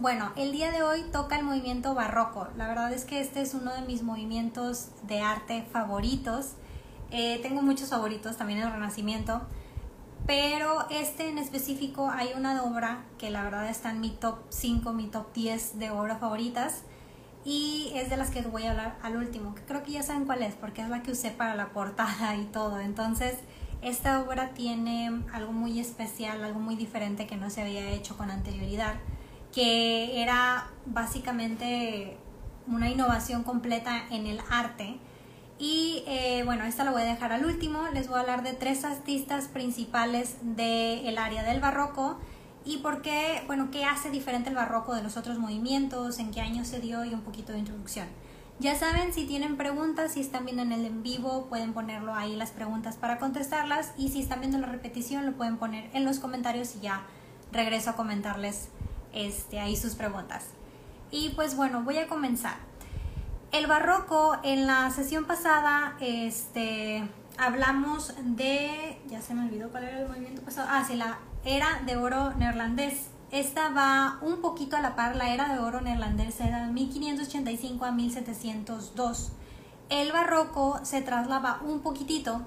bueno, el día de hoy toca el movimiento barroco. La verdad es que este es uno de mis movimientos de arte favoritos. Eh, tengo muchos favoritos, también el Renacimiento, pero este en específico hay una obra que la verdad está en mi top 5, mi top 10 de obras favoritas y es de las que voy a hablar al último, creo que ya saben cuál es, porque es la que usé para la portada y todo. Entonces, esta obra tiene algo muy especial, algo muy diferente que no se había hecho con anterioridad, que era básicamente una innovación completa en el arte. Y eh, bueno, esta la voy a dejar al último. Les voy a hablar de tres artistas principales del área del barroco y por qué, bueno, qué hace diferente el barroco de los otros movimientos, en qué año se dio y un poquito de introducción. Ya saben, si tienen preguntas, si están viendo en el en vivo, pueden ponerlo ahí las preguntas para contestarlas y si están viendo la repetición, lo pueden poner en los comentarios y ya regreso a comentarles este, ahí sus preguntas. Y pues bueno, voy a comenzar. El barroco, en la sesión pasada, este, hablamos de, ya se me olvidó cuál era el movimiento pasado, ah, sí, la era de oro neerlandés. Esta va un poquito a la par, la era de oro neerlandés era de 1585 a 1702. El barroco se traslaba un poquitito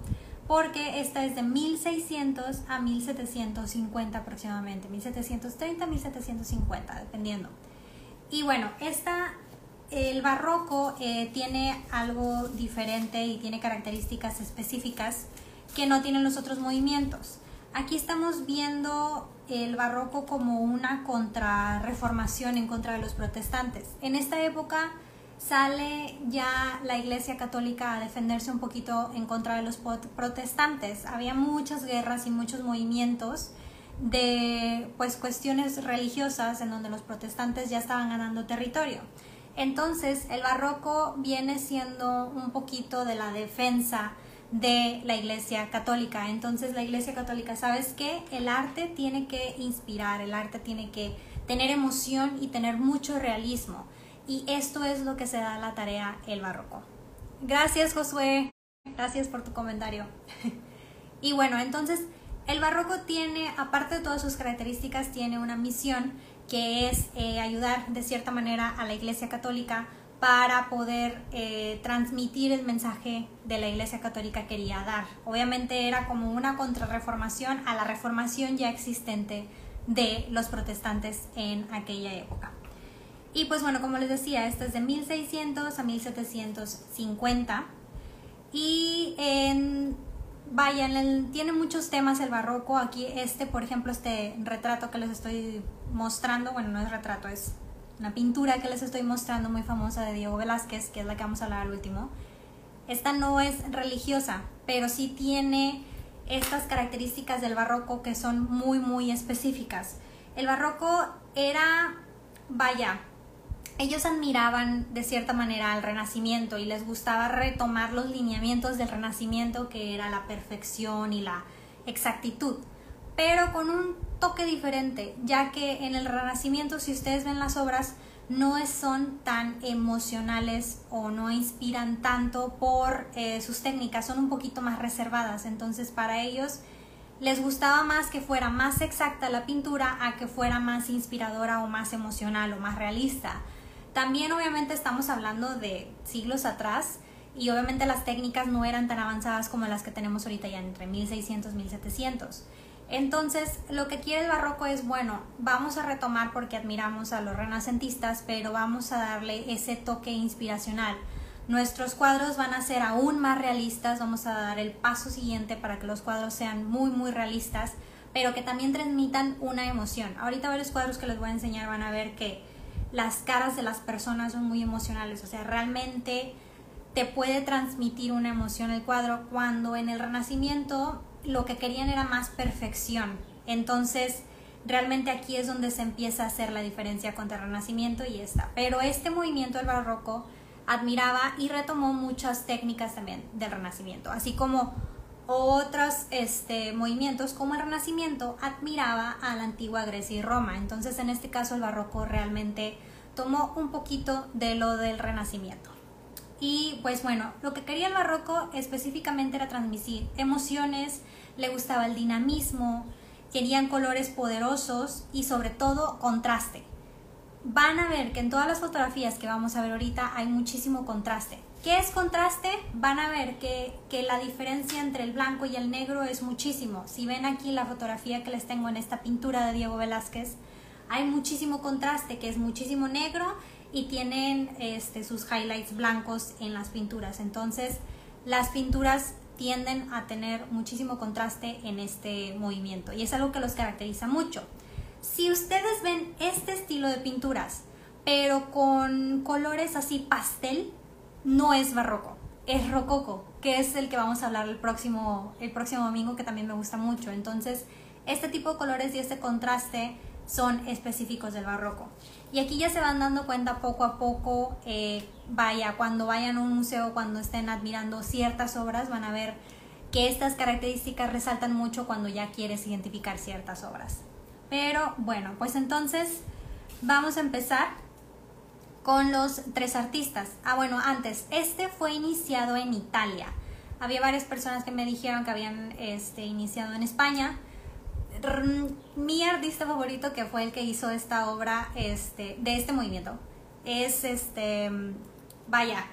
porque esta es de 1600 a 1750 aproximadamente, 1730 a 1750, dependiendo. Y bueno, esta, el barroco eh, tiene algo diferente y tiene características específicas que no tienen los otros movimientos. Aquí estamos viendo el barroco como una contrarreformación en contra de los protestantes. En esta época sale ya la Iglesia Católica a defenderse un poquito en contra de los protestantes. Había muchas guerras y muchos movimientos de pues cuestiones religiosas en donde los protestantes ya estaban ganando territorio. Entonces, el barroco viene siendo un poquito de la defensa de la Iglesia Católica. Entonces la Iglesia Católica, ¿sabes qué? El arte tiene que inspirar, el arte tiene que tener emoción y tener mucho realismo. Y esto es lo que se da la tarea el barroco. Gracias Josué, gracias por tu comentario. y bueno, entonces el barroco tiene, aparte de todas sus características, tiene una misión que es eh, ayudar de cierta manera a la Iglesia Católica para poder eh, transmitir el mensaje de la Iglesia Católica quería dar. Obviamente era como una contrarreformación a la reformación ya existente de los protestantes en aquella época. Y pues bueno, como les decía, esto es de 1600 a 1750 y en, vaya, tiene muchos temas el barroco. Aquí este, por ejemplo, este retrato que les estoy mostrando, bueno, no es retrato, es una pintura que les estoy mostrando muy famosa de Diego Velázquez, que es la que vamos a hablar al último. Esta no es religiosa, pero sí tiene estas características del barroco que son muy, muy específicas. El barroco era, vaya, ellos admiraban de cierta manera al renacimiento y les gustaba retomar los lineamientos del renacimiento que era la perfección y la exactitud pero con un toque diferente, ya que en el Renacimiento, si ustedes ven las obras, no son tan emocionales o no inspiran tanto por eh, sus técnicas, son un poquito más reservadas. Entonces, para ellos les gustaba más que fuera más exacta la pintura a que fuera más inspiradora o más emocional o más realista. También obviamente estamos hablando de siglos atrás y obviamente las técnicas no eran tan avanzadas como las que tenemos ahorita ya entre 1600 y 1700. Entonces, lo que quiere el barroco es, bueno, vamos a retomar porque admiramos a los renacentistas, pero vamos a darle ese toque inspiracional. Nuestros cuadros van a ser aún más realistas, vamos a dar el paso siguiente para que los cuadros sean muy, muy realistas, pero que también transmitan una emoción. Ahorita varios cuadros que les voy a enseñar van a ver que las caras de las personas son muy emocionales, o sea, realmente te puede transmitir una emoción el cuadro cuando en el Renacimiento lo que querían era más perfección. Entonces, realmente aquí es donde se empieza a hacer la diferencia contra el Renacimiento y esta. Pero este movimiento del barroco admiraba y retomó muchas técnicas también del Renacimiento, así como otros este, movimientos como el Renacimiento admiraba a la antigua Grecia y Roma. Entonces, en este caso, el barroco realmente tomó un poquito de lo del Renacimiento. Y pues bueno, lo que quería el barroco específicamente era transmitir emociones, le gustaba el dinamismo, querían colores poderosos y sobre todo contraste. van a ver que en todas las fotografías que vamos a ver ahorita hay muchísimo contraste. ¿Qué es contraste? Van a ver que, que, la diferencia entre el blanco y el negro es muchísimo. Si ven aquí la fotografía que les tengo en esta pintura de Diego Velázquez, hay muchísimo contraste, que es muchísimo negro y tienen este, sus highlights blancos en las pinturas. Entonces, las pinturas tienden a tener muchísimo contraste en este movimiento y es algo que los caracteriza mucho. Si ustedes ven este estilo de pinturas, pero con colores así pastel, no es barroco, es rococo, que es el que vamos a hablar el próximo, el próximo domingo, que también me gusta mucho. Entonces, este tipo de colores y este contraste son específicos del barroco. Y aquí ya se van dando cuenta poco a poco, eh, vaya, cuando vayan a un museo, cuando estén admirando ciertas obras, van a ver que estas características resaltan mucho cuando ya quieres identificar ciertas obras. Pero bueno, pues entonces vamos a empezar con los tres artistas. Ah, bueno, antes, este fue iniciado en Italia. Había varias personas que me dijeron que habían este, iniciado en España mi artista favorito que fue el que hizo esta obra este, de este movimiento es este, vaya,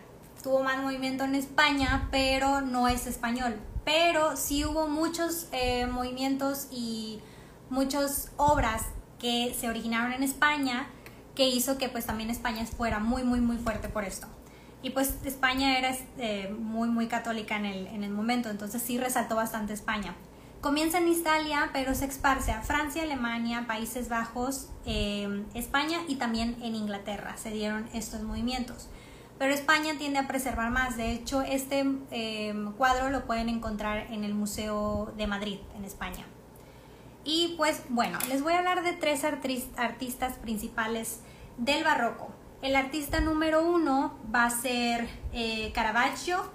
tuvo más movimiento en España, pero no es español. Pero sí hubo muchos eh, movimientos y muchas obras que se originaron en España que hizo que pues también España fuera muy muy muy fuerte por esto. Y pues España era este, muy muy católica en el, en el momento, entonces sí resaltó bastante España. Comienza en Italia, pero se esparce a Francia, Alemania, Países Bajos, em, España y también en Inglaterra se dieron estos movimientos. Pero España tiende a preservar más. De hecho, este em, cuadro lo pueden encontrar en el Museo de Madrid, en España. Y pues bueno, les voy a hablar de tres artistas principales del barroco. El artista número uno va a ser eh, Caravaggio,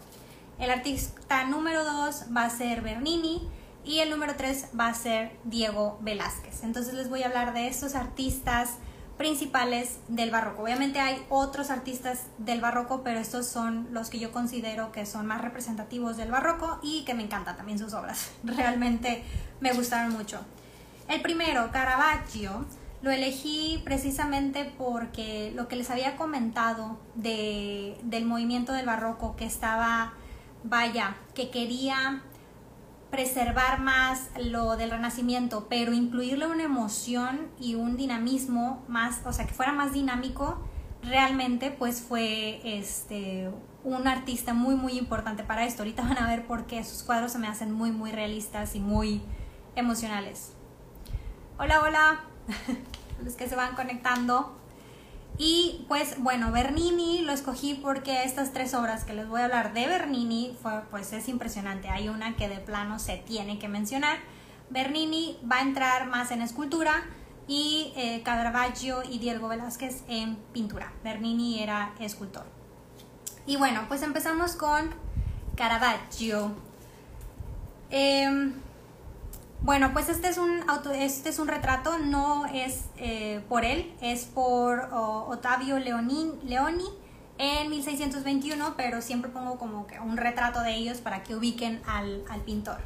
el artista número dos va a ser Bernini, y el número 3 va a ser Diego Velázquez. Entonces les voy a hablar de estos artistas principales del barroco. Obviamente hay otros artistas del barroco, pero estos son los que yo considero que son más representativos del barroco y que me encantan también sus obras. Realmente me gustaron mucho. El primero, Caravaggio, lo elegí precisamente porque lo que les había comentado de, del movimiento del barroco que estaba, vaya, que quería preservar más lo del renacimiento, pero incluirle una emoción y un dinamismo más, o sea, que fuera más dinámico, realmente pues fue este un artista muy muy importante para esto. Ahorita van a ver por qué sus cuadros se me hacen muy muy realistas y muy emocionales. Hola, hola. Los que se van conectando. Y pues bueno, Bernini lo escogí porque estas tres obras que les voy a hablar de Bernini fue, pues es impresionante. Hay una que de plano se tiene que mencionar. Bernini va a entrar más en escultura y eh, Caravaggio y Diego Velázquez en pintura. Bernini era escultor. Y bueno, pues empezamos con Caravaggio. Em, bueno, pues este es un auto, este es un retrato, no es eh, por él, es por Ottavio Leoni, en 1621, pero siempre pongo como que un retrato de ellos para que ubiquen al, pintor.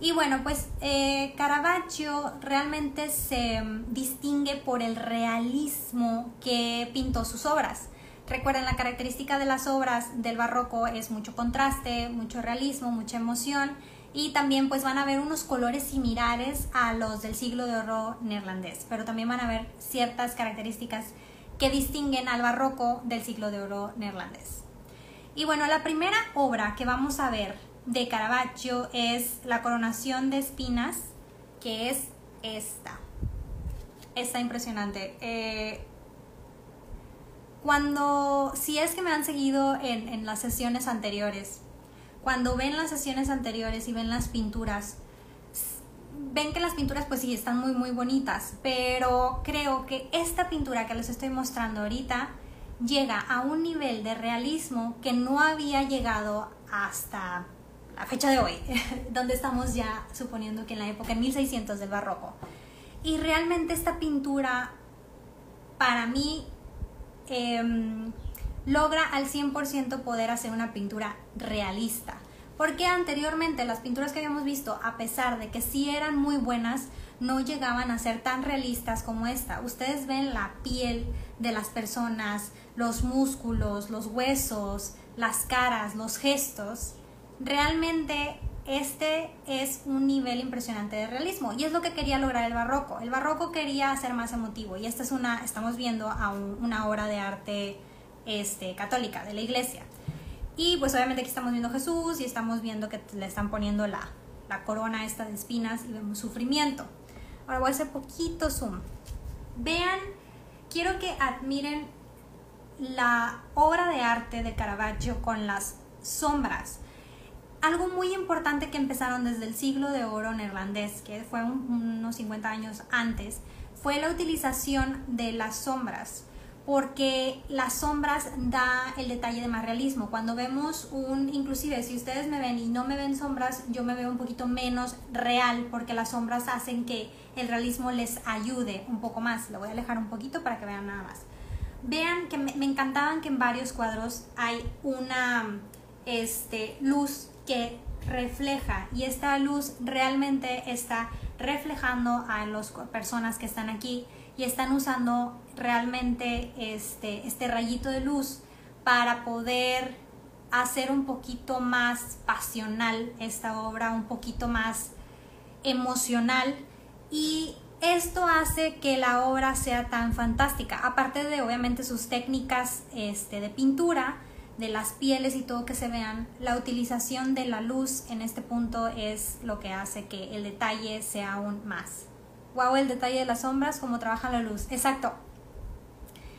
Y bueno, pues eh, Caravaggio realmente se distingue por el realismo que pintó sus obras. Recuerden, la característica de las obras del barroco es mucho contraste, mucho realismo, mucha emoción y también pues van a ver unos colores similares a los del siglo de oro neerlandés, pero también van a ver ciertas características que distinguen al barroco del siglo de oro neerlandés. Y bueno, la primera obra que vamos a ver de Caravaggio es La coronación de espinas, que es esta. Está impresionante. Eh, cuando, si es que me han seguido en, en las sesiones anteriores, cuando ven las sesiones anteriores y ven las pinturas, ven que las pinturas pues sí están muy muy bonitas, pero creo que esta pintura que les estoy mostrando ahorita llega a un nivel de realismo que no había llegado hasta la fecha de hoy, donde estamos ya suponiendo que en la época en 1600 del barroco. Y realmente esta pintura para mí eh, logra al 100% poder hacer una pintura realista. Porque anteriormente las pinturas que habíamos visto, a pesar de que sí eran muy buenas, no llegaban a ser tan realistas como esta. Ustedes ven la piel de las personas, los músculos, los huesos, las caras, los gestos. Realmente este es un nivel impresionante de realismo y es lo que quería lograr el barroco. El barroco quería hacer más emotivo y esta es una, estamos viendo a una obra de arte este, católica de la iglesia. Y pues obviamente aquí estamos viendo Jesús y estamos viendo que le están poniendo la, la corona esta de espinas y vemos sufrimiento. Ahora voy a hacer poquito zoom. Vean, quiero que admiren la obra de arte de Caravaggio con las sombras algo muy importante que empezaron desde el siglo de oro neerlandés, que fue unos 50 años antes, fue la utilización de las sombras, porque las sombras da el detalle de más realismo. Cuando vemos un, inclusive si ustedes me ven y no me ven sombras, yo me veo un poquito menos real, porque las sombras hacen que el realismo les ayude un poco más. Lo voy a alejar un poquito para que vean nada más. Vean que me, encantaban que en varios cuadros hay una este, luz que refleja y esta luz realmente está reflejando a las personas que están aquí y están usando realmente este, este rayito de luz para poder hacer un poquito más pasional esta obra, un poquito más emocional y esto hace que la obra sea tan fantástica, aparte de obviamente sus técnicas este, de pintura, de las pieles y todo que se vean, la utilización de la luz en este punto es lo que hace que el detalle sea aún más. Wow, el detalle de las sombras, cómo trabaja la luz. Exacto.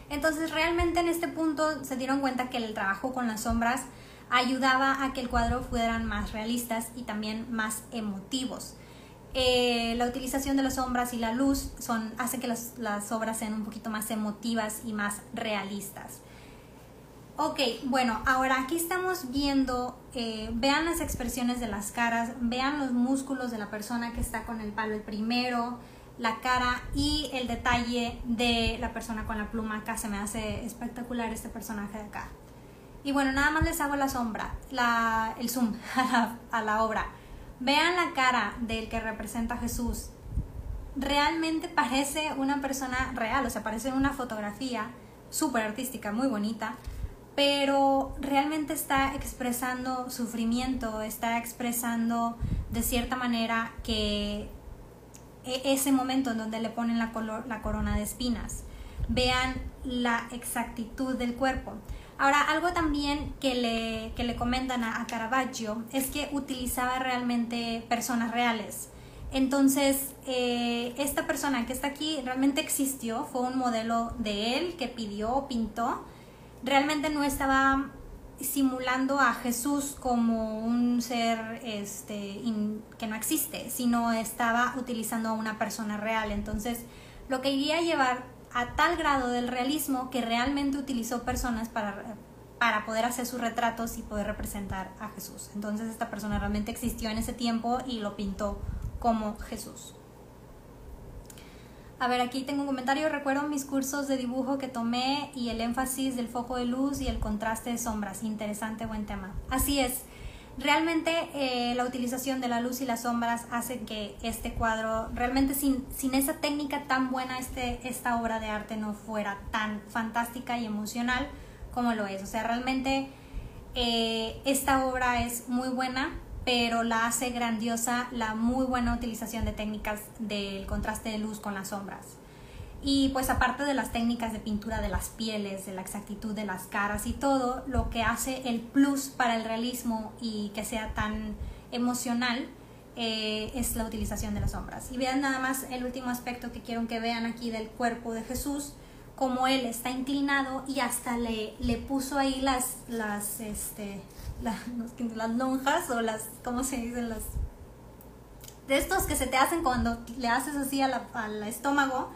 Entonces realmente en este punto se dieron cuenta que el trabajo con las sombras ayudaba a que el cuadro fueran más realistas y también más emotivos. Eh, la utilización de las sombras y la luz son, hace que las, las obras sean un poquito más emotivas y más realistas. Ok, bueno, ahora aquí estamos viendo, eh, vean las expresiones de las caras, vean los músculos de la persona que está con el palo el primero, la cara y el detalle de la persona con la pluma acá. Se me hace espectacular este personaje de acá. Y bueno, nada más les hago la sombra, la, el zoom a la, a la obra. Vean la cara del que representa a Jesús. Realmente parece una persona real, o sea, parece una fotografía súper artística, muy bonita pero realmente está expresando sufrimiento, está expresando de cierta manera que ese momento en donde le ponen la, la corona de espinas. Vean la exactitud del cuerpo. Ahora, algo también que le, que le comentan a, Caravaggio es que utilizaba realmente personas reales. Entonces, eh, esta persona que está aquí realmente existió, fue un modelo de él que pidió, pintó, realmente no estaba simulando a Jesús como un ser este, que no existe, sino estaba utilizando a una persona real. Entonces, lo que iría a llevar a tal grado del realismo que realmente utilizó personas para, para poder hacer sus retratos y poder representar a Jesús. Entonces, esta persona realmente existió en ese tiempo y lo pintó como Jesús. A ver, aquí tengo un comentario. Recuerdo mis cursos de dibujo que tomé y el énfasis del foco de luz y el contraste de sombras. Interesante, buen tema. Así es. Realmente eh, la utilización de la luz y las sombras hace que este cuadro, realmente sin, sin esa técnica tan buena, este, esta obra de arte no fuera tan fantástica y emocional como lo es. O sea, realmente eh, esta obra es muy buena, pero la hace grandiosa la muy buena utilización de técnicas del contraste de luz con las sombras. Y pues aparte de las técnicas de pintura de las pieles, de la exactitud de las caras y todo, lo que hace el plus para el realismo y que sea tan emocional eh, es la utilización de las sombras. Y vean nada más el último aspecto que quiero que vean aquí del cuerpo de Jesús, como él está inclinado y hasta le, le puso ahí las, las, este, las lonjas o las, ¿cómo se dicen? Las, de estos que se te hacen cuando le haces así al estómago,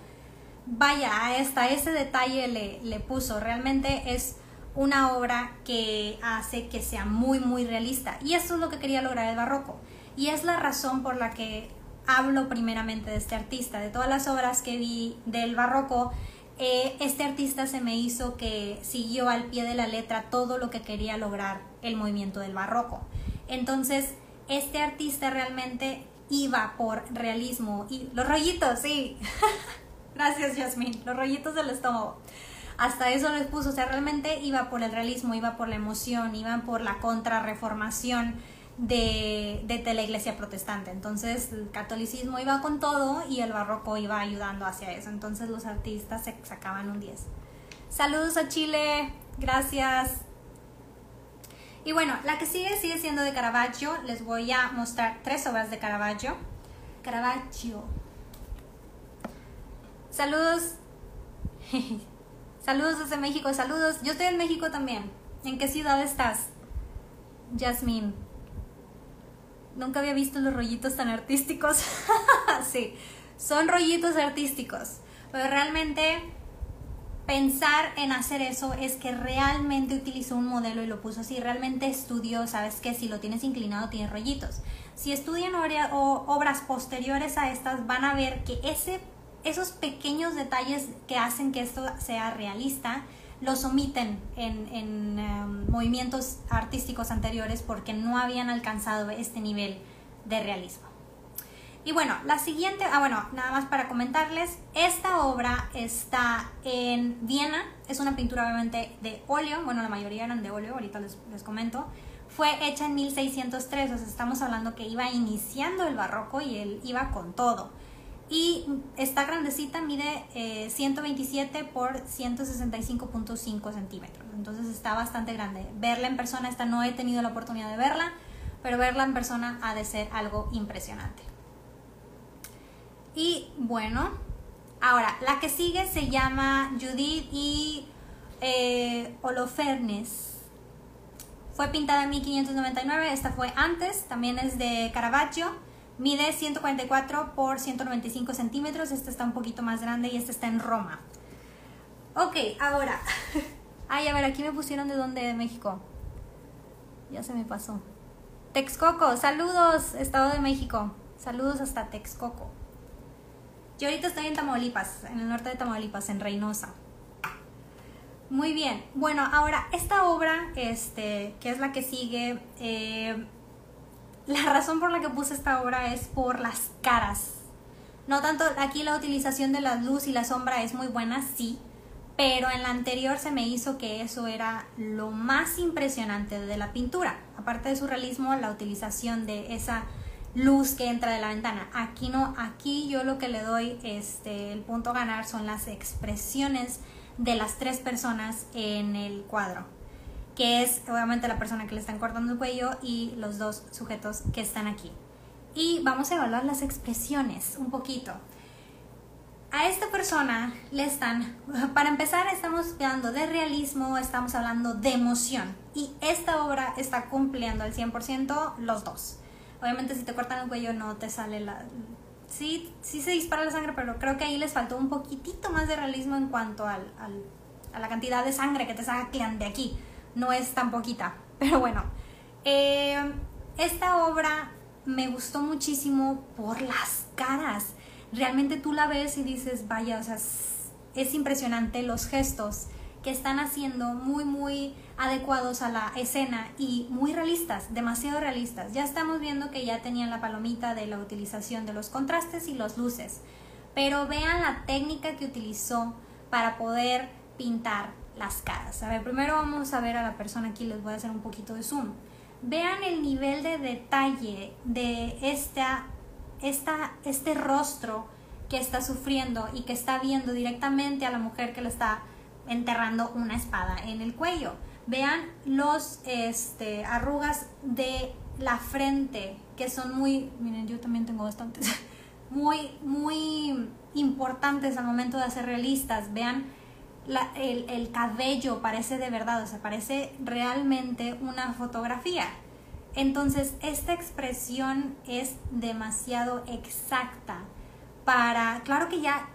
vaya, hasta ese detalle le, le puso. Realmente es una obra que hace que sea muy, muy realista. Y eso es lo que quería lograr el barroco. Y es la razón por la que hablo primeramente de este artista. De todas las obras que vi del barroco, eh, este artista se me hizo que siguió al pie de la letra todo lo que quería lograr el movimiento del barroco. Entonces, este artista realmente iba por realismo y los rollitos, sí. Gracias, Jasmine. Los rollitos del estómago. Hasta eso les puso, o sea, realmente iba por el realismo, iba por la emoción, iba por la contrarreformación de, de, la iglesia protestante. Entonces el catolicismo iba con todo y el barroco iba ayudando hacia eso. Entonces los artistas se sacaban un 10. Saludos a Chile, gracias. Y bueno, la que sigue sigue siendo de Caravaggio. Les voy a mostrar tres obras de Caravaggio. Caravaggio. Saludos. Saludos desde México, saludos. Yo estoy en México también. ¿En qué ciudad estás? Jasmine. Nunca había visto los rollitos tan artísticos. sí, son rollitos artísticos. Pero realmente pensar en hacer eso es que realmente utilizó un modelo y lo puso así. Realmente estudió, sabes que si lo tienes inclinado tiene rollitos. Si estudian obras posteriores a estas van a ver que ese, esos pequeños detalles que hacen que esto sea realista los omiten en, em, movimientos artísticos anteriores porque no habían alcanzado este nivel de realismo. Y bueno, la siguiente, ah bueno, nada más para comentarles, esta obra está en Viena, es una pintura obviamente de óleo, bueno, la mayoría eran de óleo, ahorita les, les comento, fue hecha en 1603, o sea, estamos hablando que iba iniciando el barroco y él iba con todo y esta grandecita mide 127 eh, por 165.5 centímetros. Entonces está bastante grande. Verla en persona, esta no he tenido la oportunidad de verla, pero verla en persona ha de ser algo impresionante. Y bueno, ahora la que sigue se llama Judith y eh, Holofernes. Fue pintada en 1599, esta fue antes, también es de Caravaggio Mide 144 por 195 centímetros. Este está un poquito más grande y este está en Roma. Ok, ahora. Ay, a ver, aquí me pusieron de dónde, de México. Ya se me pasó. Texcoco, saludos, Estado de México. Saludos hasta Texcoco. Yo ahorita estoy en Tamaulipas, en el norte de Tamaulipas, en Reynosa. Muy bien. Bueno, ahora, esta obra, este, que es la que sigue, eh, la razón por la que puse esta obra es por las caras. No tanto aquí la utilización de la luz y la sombra es muy buena, sí, pero en la anterior se me hizo que eso era lo más impresionante de la pintura. Aparte de su realismo, la utilización de esa luz que entra de la ventana. Aquí no, aquí yo lo que le doy este el punto a ganar son las expresiones de las tres personas en el cuadro que es obviamente la persona que le están cortando el cuello y los dos sujetos que están aquí. Y vamos a evaluar las expresiones un poquito. A esta persona le están, para empezar estamos hablando de realismo, estamos hablando de emoción y esta obra está cumpliendo al 100% los dos. Obviamente si te cortan el cuello no te sale la... Sí, sí se dispara la sangre, pero creo que ahí les faltó un poquitito más de realismo en cuanto al, a la cantidad de sangre que te sacan de aquí no es tan poquita, pero bueno. Eh, esta obra me gustó muchísimo por las caras. Realmente tú la ves y dices, vaya, o sea, es impresionante los gestos que están haciendo muy, muy adecuados a la escena y muy realistas, demasiado realistas. Ya estamos viendo que ya tenían la palomita de la utilización de los contrastes y las luces, pero vean la técnica que utilizó para poder pintar las caras. A ver, primero vamos a ver a la persona aquí, les voy a hacer un poquito de zoom. Vean el nivel de detalle de esta, esta, este rostro que está sufriendo y que está viendo directamente a la mujer que le está enterrando una espada en el cuello. Vean los este, arrugas de la frente que son muy, miren, yo también tengo bastantes, muy, muy importantes al momento de hacer realistas. Vean el, cabello parece de verdad, o sea, parece realmente una fotografía. Entonces, esta expresión es demasiado exacta para, claro que ya,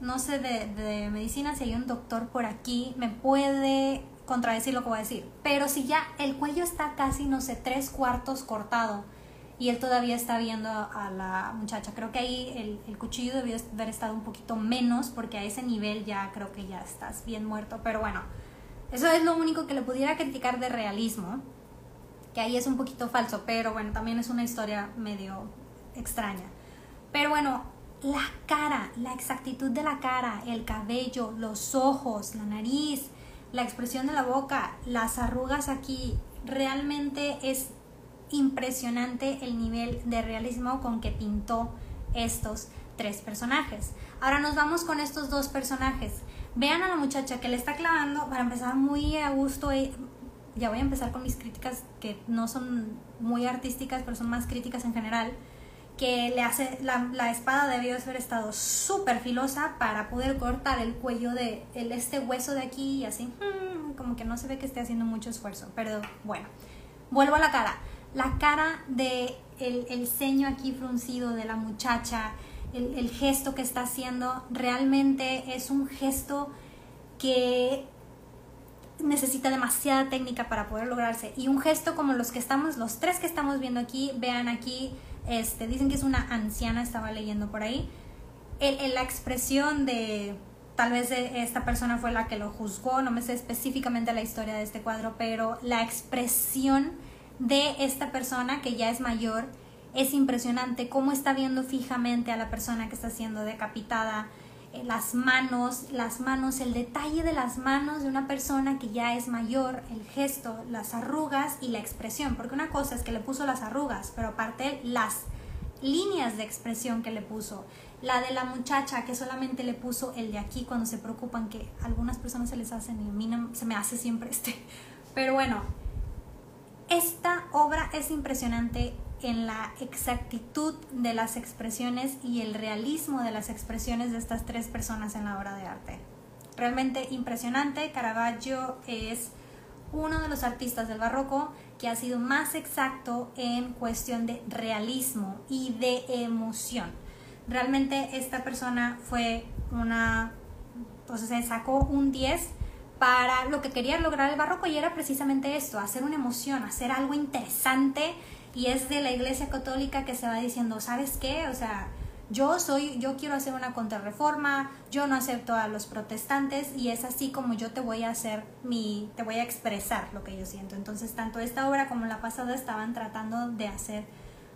no sé de, de, medicina, si hay un doctor por aquí, me puede contradecir lo que voy a decir, pero si ya el cuello está casi, no sé, tres cuartos cortado, y él todavía está viendo a la muchacha. Creo que ahí el, cuchillo debió haber estado un poquito menos porque a ese nivel ya creo que ya estás bien muerto. Pero bueno, eso es lo único que le pudiera criticar de realismo. que ahí es un poquito falso, pero bueno, también es una historia medio extraña. Pero bueno, la cara, la exactitud de la cara, el cabello, los ojos, la nariz, la expresión de la boca, las arrugas aquí, realmente es impresionante el nivel de realismo con que pintó estos tres personajes. Ahora nos vamos con estos dos personajes. Vean a la muchacha que le está clavando, para empezar muy a gusto, eh, ya voy a empezar con mis críticas que no son muy artísticas, pero son más críticas en general, que le hace, la, espada debió haber estado súper filosa para poder cortar el cuello de el, este hueso de aquí y así, hmm, como que no se ve que esté haciendo mucho esfuerzo, pero bueno, vuelvo a la cara. La cara de el, el ceño aquí fruncido de la muchacha, el, el gesto que está haciendo, realmente es un gesto que necesita demasiada técnica para poder lograrse. Y un gesto como los que estamos, los tres que estamos viendo aquí, vean aquí, este, dicen que es una anciana, estaba leyendo por ahí. El, la expresión de, tal vez esta persona fue la que lo juzgó, no me sé específicamente la historia de este cuadro, pero la expresión de esta persona que ya es mayor es impresionante, cómo está viendo fijamente a la persona que está siendo decapitada eh, las manos, las manos, el detalle de las manos de una persona que ya es mayor, el gesto, las arrugas y la expresión, porque una cosa es que le puso las arrugas, pero aparte las líneas de expresión que le puso, la de la muchacha que solamente le puso el de aquí cuando se preocupan que algunas personas se les hacen y a mí se me hace siempre este, pero bueno, esta obra es impresionante en la exactitud de las expresiones y el realismo de las expresiones de estas tres personas en la obra de arte. Realmente impresionante, Caravaggio es uno de los artistas del barroco que ha sido más exacto en cuestión de realismo y de emoción. Realmente esta persona fue una, pues se sacó un 10 para lo que quería lograr el barroco y era precisamente esto, hacer una emoción, hacer algo interesante y es de la Iglesia Católica que se va diciendo, ¿sabes qué? O sea, yo soy, yo quiero hacer una contrarreforma, yo no acepto a los protestantes y es así como yo te voy a hacer mi, te voy a expresar lo que yo siento. Entonces, tanto esta obra como la pasada estaban tratando de hacer,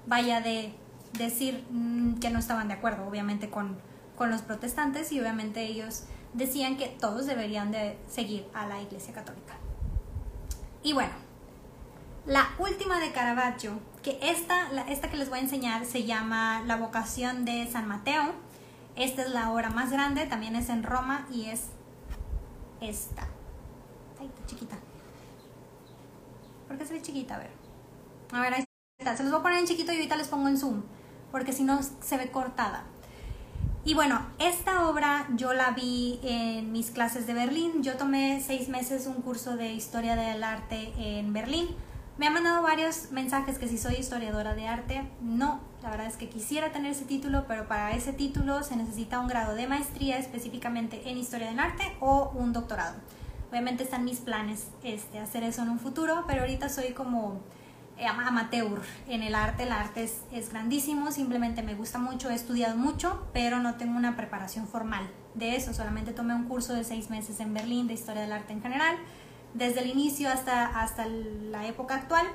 vaya de decir mm, que no estaban de acuerdo, obviamente, con, con los protestantes y obviamente ellos decían que todos deberían de seguir a la Iglesia Católica. Y bueno, la última de Caravaggio, que esta, esta que les voy a enseñar se llama La vocación de San Mateo. Esta es la obra más grande, también es en Roma y es esta. Ay, está chiquita. ¿Por qué se ve chiquita? A ver. A ver, ahí está. Se los voy a poner en chiquito y ahorita les pongo en zoom, porque si no se ve cortada. Y bueno, esta obra yo la vi en mis clases de Berlín. Yo tomé seis meses un curso de historia del arte en Berlín me han mandado varios mensajes que si soy historiadora de arte, no, la verdad es que quisiera tener ese título, pero para ese título se necesita un grado de maestría específicamente en historia del arte o un doctorado. Obviamente están mis planes este, hacer eso en un futuro, pero ahorita soy como amateur en el arte. El arte es, grandísimo, simplemente me gusta mucho, he estudiado mucho, pero no tengo una preparación formal de eso. Solamente tomé un curso de seis meses en Berlín de historia del arte en general desde el inicio hasta, hasta la época actual,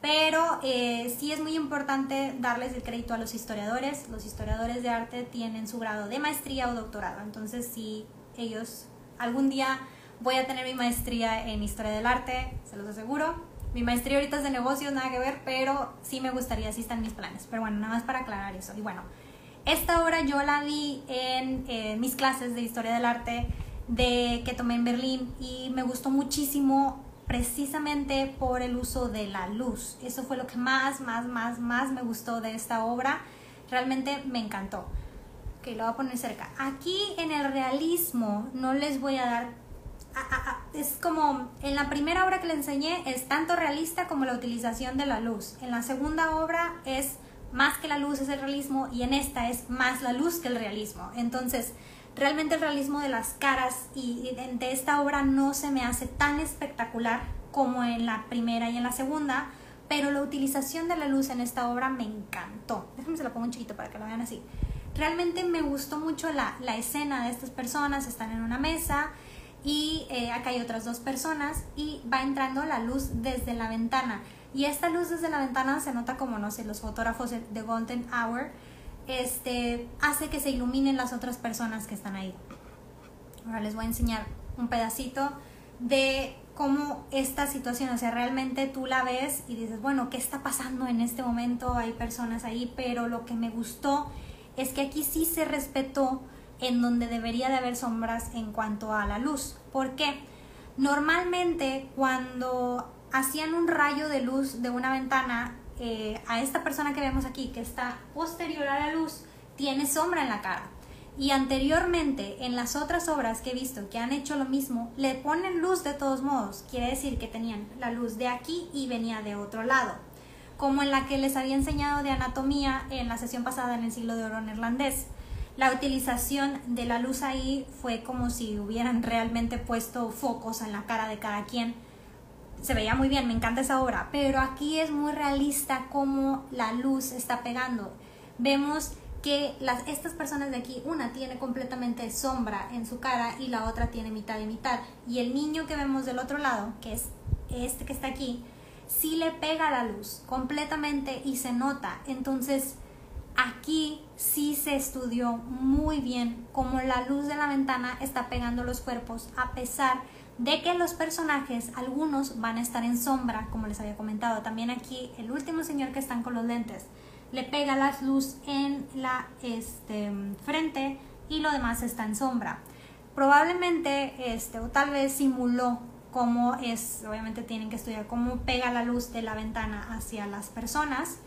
pero eh, sí es muy importante darles el crédito a los historiadores. Los historiadores de arte tienen su grado de maestría o doctorado, entonces si ellos algún día voy a tener mi maestría en historia del arte, se los aseguro. Mi maestría ahorita es de negocios, nada que ver, pero sí me gustaría, así están mis planes. Pero bueno, nada más para aclarar eso. Y bueno, esta obra yo la vi en eh, mis clases de historia del arte de, que tomé en Berlín y me gustó muchísimo precisamente por el uso de la luz. Eso fue lo que más, más, más, más me gustó de esta obra. Realmente me encantó. Ok, lo voy a poner cerca. Aquí en el realismo no les voy a dar... es como en la primera obra que le enseñé es tanto realista como la utilización de la luz. En la segunda obra es más que la luz es el realismo y en esta es más la luz que el realismo. Entonces, Realmente el realismo de las caras y de esta obra no se me hace tan espectacular como en la primera y en la segunda, pero la utilización de la luz en esta obra me encantó. Déjame se la pongo un chiquito para que lo vean así. Realmente me gustó mucho la, la escena de estas personas, están en una mesa y eh, acá hay otras dos personas y va entrando la luz desde la ventana. Y esta luz desde la ventana se nota como, no sé, los fotógrafos de Golden Hour, este, hace que se iluminen las otras personas que están ahí. Ahora les voy a enseñar un pedacito de cómo esta situación, o sea, realmente tú la ves y dices, bueno, ¿qué está pasando en este momento? Hay personas ahí, pero lo que me gustó es que aquí sí se respetó en donde debería de haber sombras en cuanto a la luz. ¿Por qué? Normalmente cuando hacían un rayo de luz de una ventana, eh, a esta persona que vemos aquí, que está posterior a la luz, tiene sombra en la cara. Y anteriormente, en las otras obras que he visto que han hecho lo mismo, le ponen luz de todos modos. Quiere decir que tenían la luz de aquí y venía de otro lado. Como en la que les había enseñado de anatomía en la sesión pasada en el siglo de oro neerlandés. La utilización de la luz ahí fue como si hubieran realmente puesto focos en la cara de cada quien se veía muy bien, me encanta esa obra, pero aquí es muy realista cómo la luz está pegando. Vemos que las, estas personas de aquí, una tiene completamente sombra en su cara y la otra tiene mitad y mitad. Y el niño que vemos del otro lado, que es este que está aquí, sí le pega la luz completamente y se nota. Entonces, aquí sí se estudió muy bien cómo la luz de la ventana está pegando los cuerpos a pesar de que los personajes, algunos van a estar en sombra, como les había comentado. También aquí el último señor que están con los lentes le pega la luz en la este, frente y lo demás está en sombra. Probablemente, este, o tal vez simuló cómo es, obviamente tienen que estudiar cómo pega la luz de la ventana hacia las personas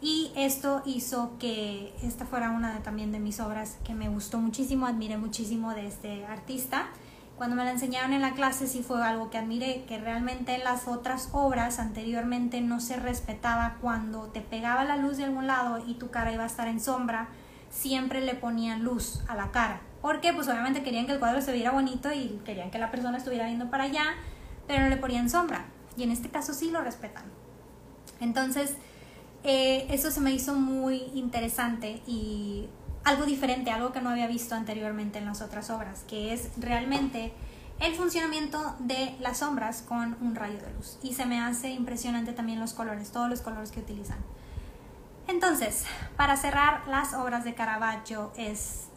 y esto hizo que esta fuera una de, también de mis obras que me gustó muchísimo, admiré muchísimo de este artista cuando me la enseñaron en la clase sí fue algo que admiré, que realmente en las otras obras anteriormente no se respetaba cuando te pegaba la luz de algún lado y tu cara iba a estar en sombra, siempre le ponían luz a la cara. Porque pues obviamente querían que el cuadro se viera bonito y querían que la persona estuviera viendo para allá, pero no le ponían sombra. Y en este caso sí lo respetan. Entonces, eh, eso se me hizo muy interesante y algo diferente, algo que no había visto anteriormente en las otras obras, que es realmente el funcionamiento de las sombras con un rayo de luz. Y se me hace impresionante también los colores, todos los colores que utilizan. Entonces, para cerrar las obras de Caravaggio es,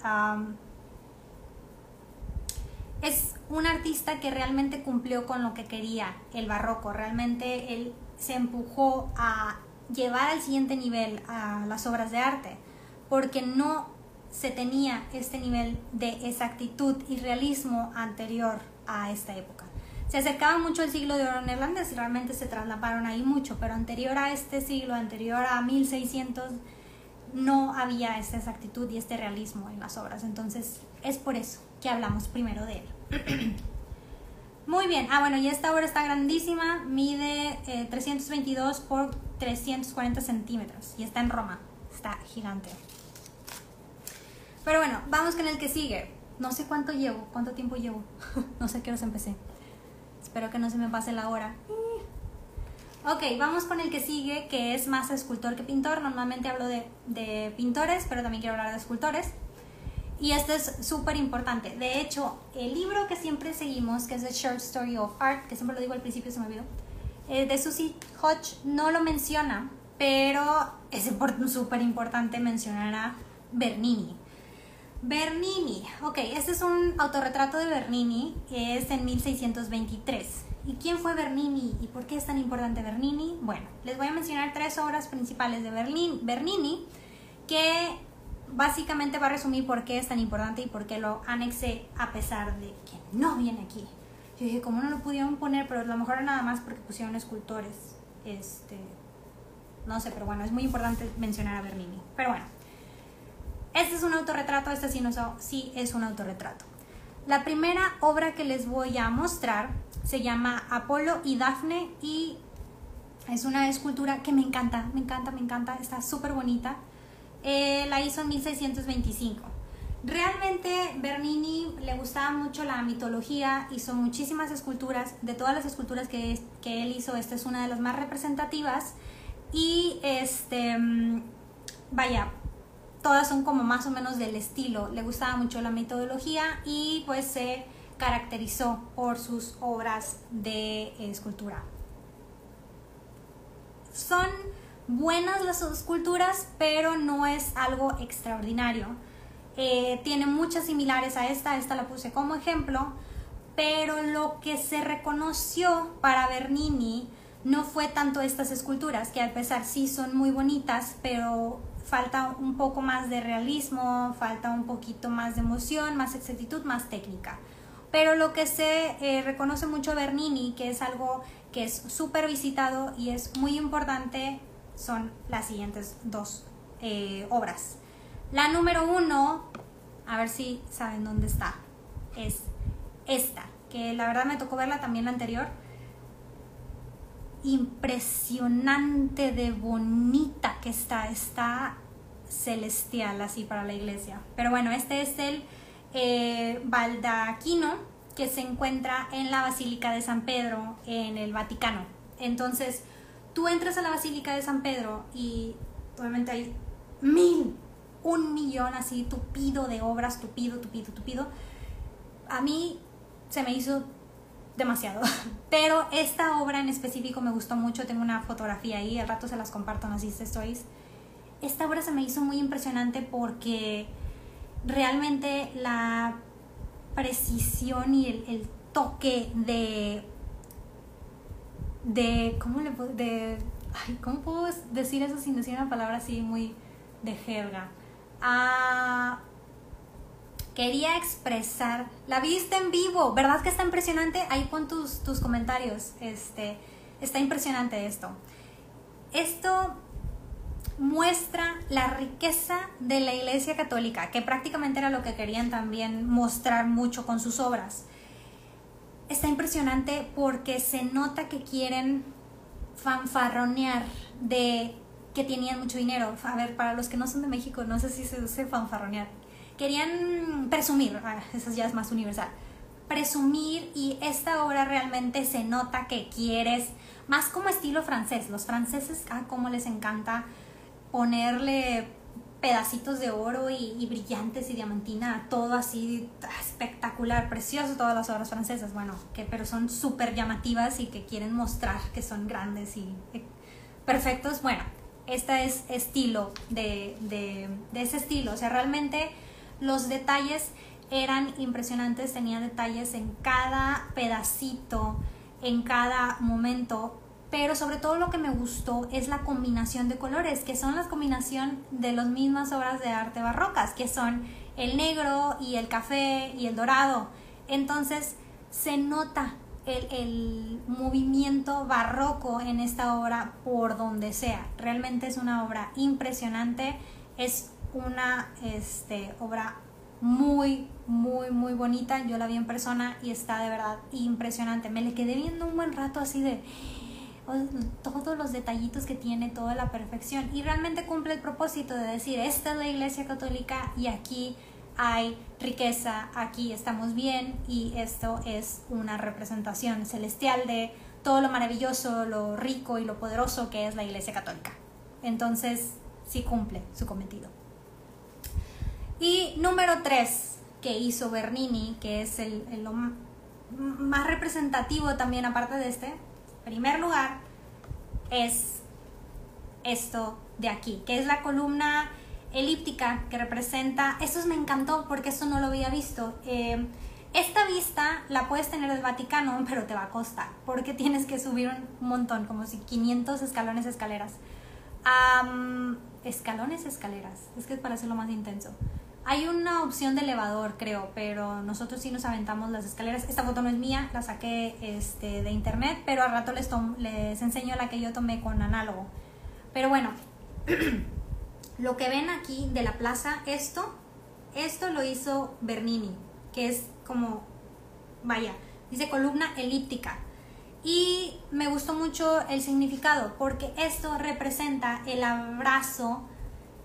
es un artista que realmente cumplió con lo que quería el barroco. Realmente él se empujó a llevar al siguiente nivel a las obras de arte porque no se tenía este nivel de exactitud y realismo anterior a esta época. Se acercaba mucho el siglo de oro neerlandés, realmente se traslaparon ahí mucho, pero anterior a este siglo, anterior a 1600, no había esta exactitud y este realismo en las obras. Entonces, es por eso que hablamos primero de él. Muy bien, ah bueno, y esta obra está grandísima, mide 322 eh, por 340 centímetros y está en Roma, está gigante. Pero bueno, vamos con el que sigue. No sé cuánto llevo, cuánto tiempo llevo. no sé qué hora empecé. Espero que no se me pase la hora. Ok, vamos con el que sigue, que es más escultor que pintor. Normalmente hablo de, de pintores, pero también quiero hablar de escultores. Y este es súper importante. De hecho, el libro que siempre seguimos, que es The Short Story of Art, que siempre lo digo al principio, se me olvidó, eh, de Susie Hodge, no lo menciona, pero es súper importante mencionar a Bernini. Bernini. Ok, este es un autorretrato de Bernini, que es en 1623. ¿Y quién fue Bernini y por qué es tan importante Bernini? Bueno, les voy a mencionar tres obras principales de Bernini, que básicamente va a resumir por qué es tan importante y por qué lo anexé a pesar de que no viene aquí. Yo dije, ¿cómo no lo pudieron poner? Pero a lo mejor nada más porque pusieron escultores. Este, no sé, pero bueno, es muy importante mencionar a Bernini. Pero bueno, este es un autorretrato, este sí, no, sí es un autorretrato. La primera obra que les voy a mostrar se llama Apolo y Dafne y es una escultura que me encanta, me encanta, me encanta, está súper bonita. Eh, la hizo en 1625. Realmente Bernini le gustaba mucho la mitología, hizo muchísimas esculturas, de todas las esculturas que, que él hizo, esta es una de las más representativas y este, vaya, todas son como más o menos del estilo. Le gustaba mucho la metodología y pues se caracterizó por sus obras de escultura. son buenas las esculturas, pero no es algo extraordinario. Eh, tiene muchas similares a esta, esta la puse como ejemplo, pero lo que se reconoció para Bernini no fue tanto estas esculturas, que a pesar sí son muy bonitas, pero falta un poco más de realismo, falta un poquito más de emoción, más exactitud, más técnica. Pero lo que se eh, reconoce mucho Bernini, que es algo que es súper visitado y es muy importante, son las siguientes dos eh, obras. La número uno, a ver si saben dónde está, es esta, que la verdad me tocó verla también la anterior. Impresionante de bonita que está, está celestial así para la iglesia. Pero bueno, este es el eh, baldaquino que se encuentra en la Basílica de San Pedro en el Vaticano. Entonces, tú entras a la Basílica de San Pedro y obviamente hay mil, un millón así tupido de obras, tupido, tupido, tupido. A mí se me hizo demasiado. Pero esta obra en específico me gustó mucho. Tengo una fotografía ahí, al rato se las comparto en las Stories. Esta obra se me hizo muy impresionante porque realmente la precisión y el, toque de de cómo le puedo de cómo puedo decir eso sin decir una palabra así muy de jerga ah, quería expresar. La viste en vivo, ¿verdad que está impresionante? Ahí pon tus, tus comentarios. Este, está impresionante esto. Esto muestra la riqueza de la Iglesia Católica, que prácticamente era lo que querían también mostrar mucho con sus obras. Está impresionante porque se nota que quieren fanfarronear de que tenían mucho dinero. A ver, para los que no son de México, no sé si se dice fanfarronear. Querían presumir, ah, eso ya es más universal, presumir y esta obra realmente se nota que quieres, más como estilo francés, los franceses, ah, como les encanta ponerle pedacitos de oro y, brillantes y diamantina, todo así espectacular, precioso todas las obras francesas, bueno, que pero son súper llamativas y que quieren mostrar que son grandes y eh, perfectos, bueno, este es estilo de, de, de ese estilo, o sea, realmente los detalles eran impresionantes, tenía detalles en cada pedacito, en cada momento, pero sobre todo lo que me gustó es la combinación de colores, que son la combinación de las mismas obras de arte barrocas, que son el negro y el café y el dorado. Entonces se nota el, el, movimiento barroco en esta obra por donde sea. Realmente es una obra impresionante, es una este, obra muy, muy, muy bonita. Yo la vi en persona y está de verdad impresionante. Me le quedé viendo un buen rato así de todos los detallitos que tiene, toda la perfección. Y realmente cumple el propósito de decir, esta es la iglesia católica y aquí hay riqueza, aquí estamos bien y esto es una representación celestial de todo lo maravilloso, lo rico y lo poderoso que es la iglesia católica. Entonces, sí cumple su cometido. Y número tres que hizo Bernini, que es el, lo más representativo también aparte de este, primer lugar, es esto de aquí, que es la columna elíptica que representa, eso me encantó porque eso no lo había visto. Eh, esta vista la puedes tener del Vaticano, pero te va a costar, porque tienes que subir un montón, como si 500 escalones, escaleras. escalones, escaleras, es que es para hacerlo más intenso. Hay una opción de elevador, creo, pero nosotros sí nos aventamos las escaleras. Esta foto no es mía, la saqué este, de internet, pero al rato les, les enseño la que yo tomé con análogo. Pero bueno, lo que ven aquí de la plaza, esto, esto lo hizo Bernini, que es como, vaya, dice columna elíptica. Y me gustó mucho el significado, porque esto representa el abrazo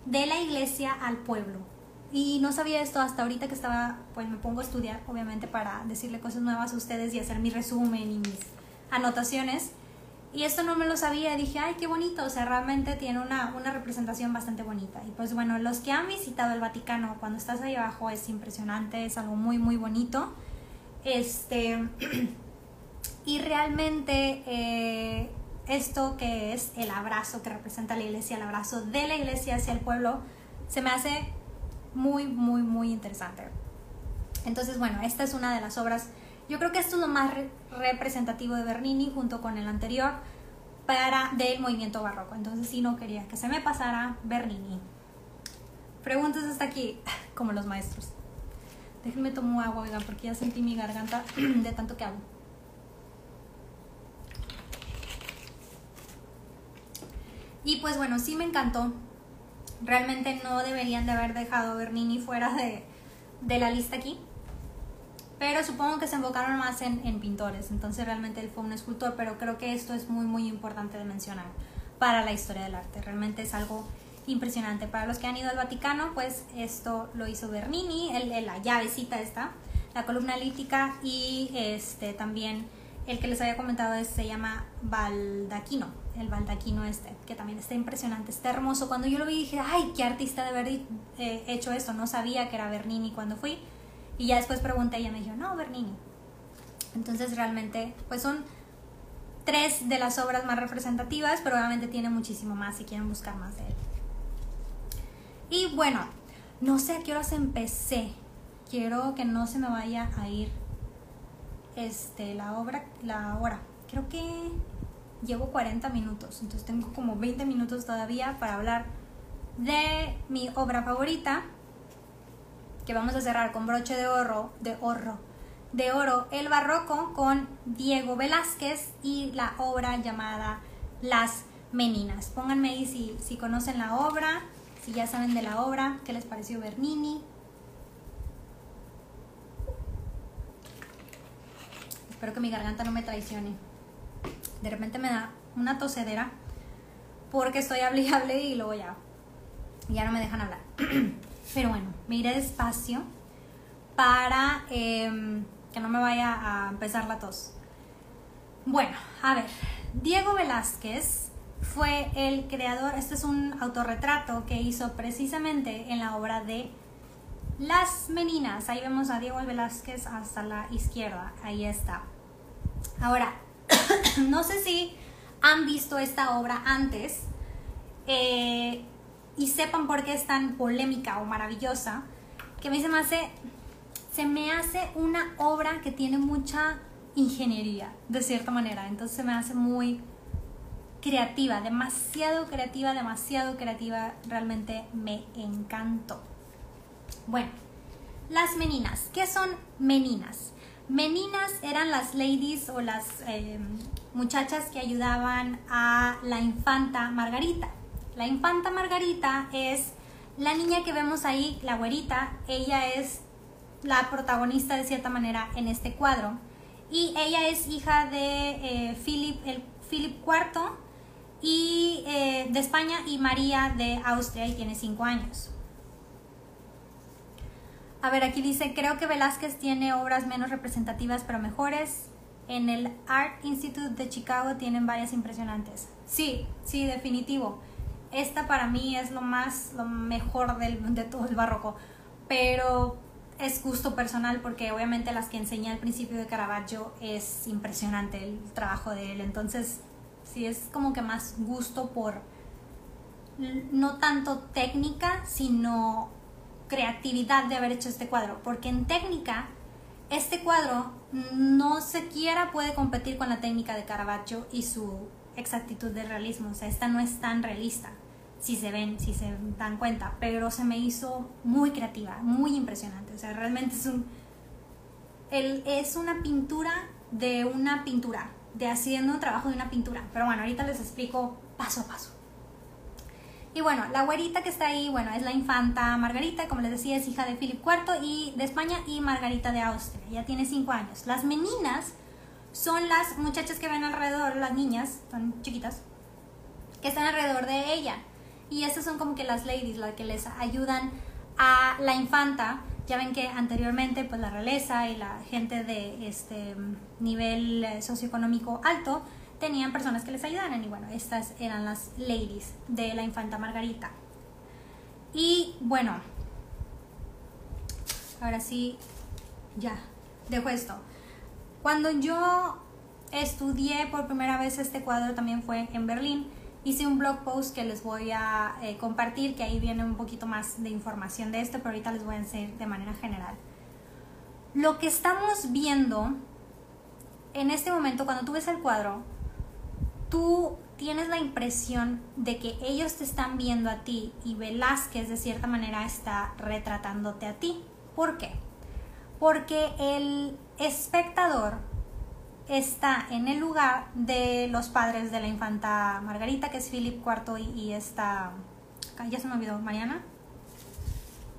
de la iglesia al pueblo y no sabía esto hasta ahorita que estaba, pues me pongo a estudiar, obviamente, para decirle cosas nuevas a ustedes y hacer mi resumen y mis anotaciones. Y esto no me lo sabía, dije, ay, qué bonito, o sea, realmente tiene una, una representación bastante bonita. Y pues bueno, los que han visitado el Vaticano, cuando estás ahí abajo es impresionante, es algo muy, muy bonito. Este, y realmente eh, esto que es el abrazo que representa la iglesia, el abrazo de la iglesia hacia el pueblo, se me hace muy, muy, muy interesante. Entonces, bueno, esta es una de las obras, yo creo que esto es lo más representativo de Bernini junto con el anterior para del movimiento barroco. Entonces, sí, no quería que se me pasara Bernini. Preguntas hasta aquí, como los maestros. Déjenme tomar agua, oigan, porque ya sentí mi garganta de tanto que hago. Y pues bueno, sí me encantó. Realmente no deberían de haber dejado Bernini fuera de, de la lista aquí. Pero supongo que se enfocaron más en, en, pintores. Entonces realmente él fue un escultor. Pero creo que esto es muy, muy importante de mencionar para la historia del arte. Realmente es algo impresionante. Para los que han ido al Vaticano, pues esto lo hizo Bernini. El, la llavecita esta. La columna lítica y este también el que les había comentado se llama Baldaquino, el baldaquino este, que también está impresionante, está hermoso. Cuando yo lo vi dije, ay, qué artista de haber eh, hecho esto, no sabía que era Bernini cuando fui. Y ya después pregunté y ella me dijo, no, Bernini. Entonces realmente, pues son tres de las obras más representativas, pero obviamente tiene muchísimo más si quieren buscar más de él. Y bueno, no sé a qué horas empecé. Quiero que no se me vaya a ir este, la obra, la hora. Creo que llevo 40 minutos, entonces tengo como 20 minutos todavía para hablar de mi obra favorita, que vamos a cerrar con broche de oro, de oro, de oro, el barroco con Diego Velázquez y la obra llamada Las Meninas. Pónganme ahí si, si conocen la obra, si ya saben de la obra, qué les pareció Bernini, Espero que mi garganta no me traicione. De repente me da una tosedera porque estoy hable y luego ya, ya no me dejan hablar. Pero bueno, me iré despacio para em, que no me vaya a empezar la tos. Bueno, a ver, Diego Velázquez fue el creador, este es un autorretrato que hizo precisamente en la obra de Las Meninas. Ahí vemos a Diego Velázquez hasta la izquierda, ahí está. Ahora, no sé si han visto esta obra antes eh, y sepan por qué es tan polémica o maravillosa, que a mí se me hace, se me hace una obra que tiene mucha ingeniería, de cierta manera. Entonces se me hace muy creativa, demasiado creativa, demasiado creativa. Realmente me encantó. Bueno, las meninas. ¿Qué son meninas? Meninas eran las ladies o las eh, muchachas que ayudaban a la infanta Margarita. La infanta Margarita es la niña que vemos ahí, la güerita. Ella es la protagonista de cierta manera en este cuadro. Y ella es hija de eh, Philip, el, IV y, eh, de España y María de Austria y tiene cinco años. A ver, aquí dice, creo que Velázquez tiene obras menos representativas pero mejores. En el Art Institute de Chicago tienen varias impresionantes. Sí, sí, definitivo. Esta para mí es lo más, lo mejor del, de todo el barroco. Pero es gusto personal porque obviamente las que enseñé al principio de Caravaggio es impresionante el trabajo de él. Entonces, sí, es como que más gusto por no tanto técnica, sino creatividad de haber hecho este cuadro, porque en técnica este cuadro no siquiera puede competir con la técnica de Caravaggio y su exactitud de realismo, o sea, esta no es tan realista, si se ven, si se dan cuenta, pero se me hizo muy creativa, muy impresionante, o sea, realmente es un el, es una pintura de una pintura, de haciendo un trabajo de una pintura, pero bueno, ahorita les explico paso a paso. Y bueno, la güerita que está ahí, bueno, es la infanta Margarita, como les decía, es hija de Philip IV y de España y Margarita de Austria. Ya tiene cinco años. Las meninas son las muchachas que ven alrededor, las niñas, son chiquitas, que están alrededor de ella. Y estas son como que las ladies, las que les ayudan a la infanta. Ya ven que anteriormente pues la realeza y la gente de este nivel socioeconómico alto tenían personas que les ayudaran y bueno, estas eran las ladies de la infanta Margarita. Y bueno, ahora sí, ya, dejo esto. Cuando yo estudié por primera vez este cuadro también fue en Berlín. Hice un blog post que les voy a eh, compartir, que ahí viene un poquito más de información de esto, pero ahorita les voy a enseñar de manera general. Lo que estamos viendo en este momento, cuando tú ves el cuadro, tú tienes la impresión de que ellos te están viendo a ti y Velázquez de cierta manera está retratándote a ti. ¿Por qué? Porque el espectador está en el lugar de los padres de la infanta Margarita, que es Philip IV y, y esta... Ya se me olvidó, Mariana.